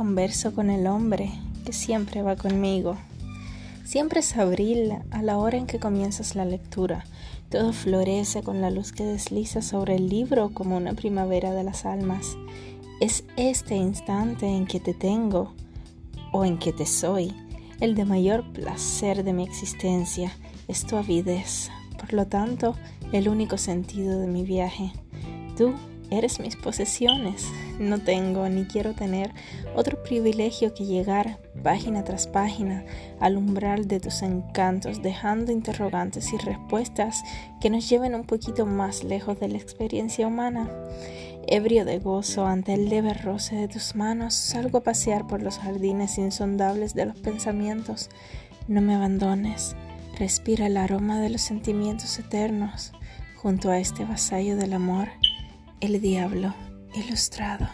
converso con el hombre que siempre va conmigo. Siempre es abril a la hora en que comienzas la lectura. Todo florece con la luz que desliza sobre el libro como una primavera de las almas. Es este instante en que te tengo o en que te soy, el de mayor placer de mi existencia, es tu avidez, por lo tanto, el único sentido de mi viaje. Tú Eres mis posesiones. No tengo ni quiero tener otro privilegio que llegar página tras página al umbral de tus encantos, dejando interrogantes y respuestas que nos lleven un poquito más lejos de la experiencia humana. Ebrio de gozo ante el leve roce de tus manos, salgo a pasear por los jardines insondables de los pensamientos. No me abandones. Respira el aroma de los sentimientos eternos junto a este vasallo del amor el Diablo Ilustrado.